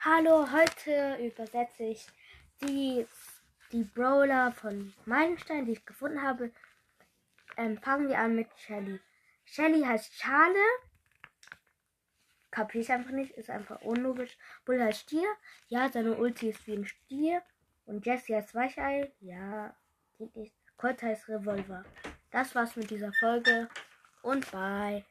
Hallo, heute übersetze ich die, die Brawler von Meilenstein, die ich gefunden habe. Ähm, fangen wir an mit Shelly. Shelly heißt Schale. Kapiere ich einfach nicht, ist einfach unlogisch. Bull heißt Stier. Ja, seine Ulti ist wie ein Stier. Und Jessie heißt Weichei. Ja, geht nicht. Colt heißt Revolver. Das war's mit dieser Folge und bye.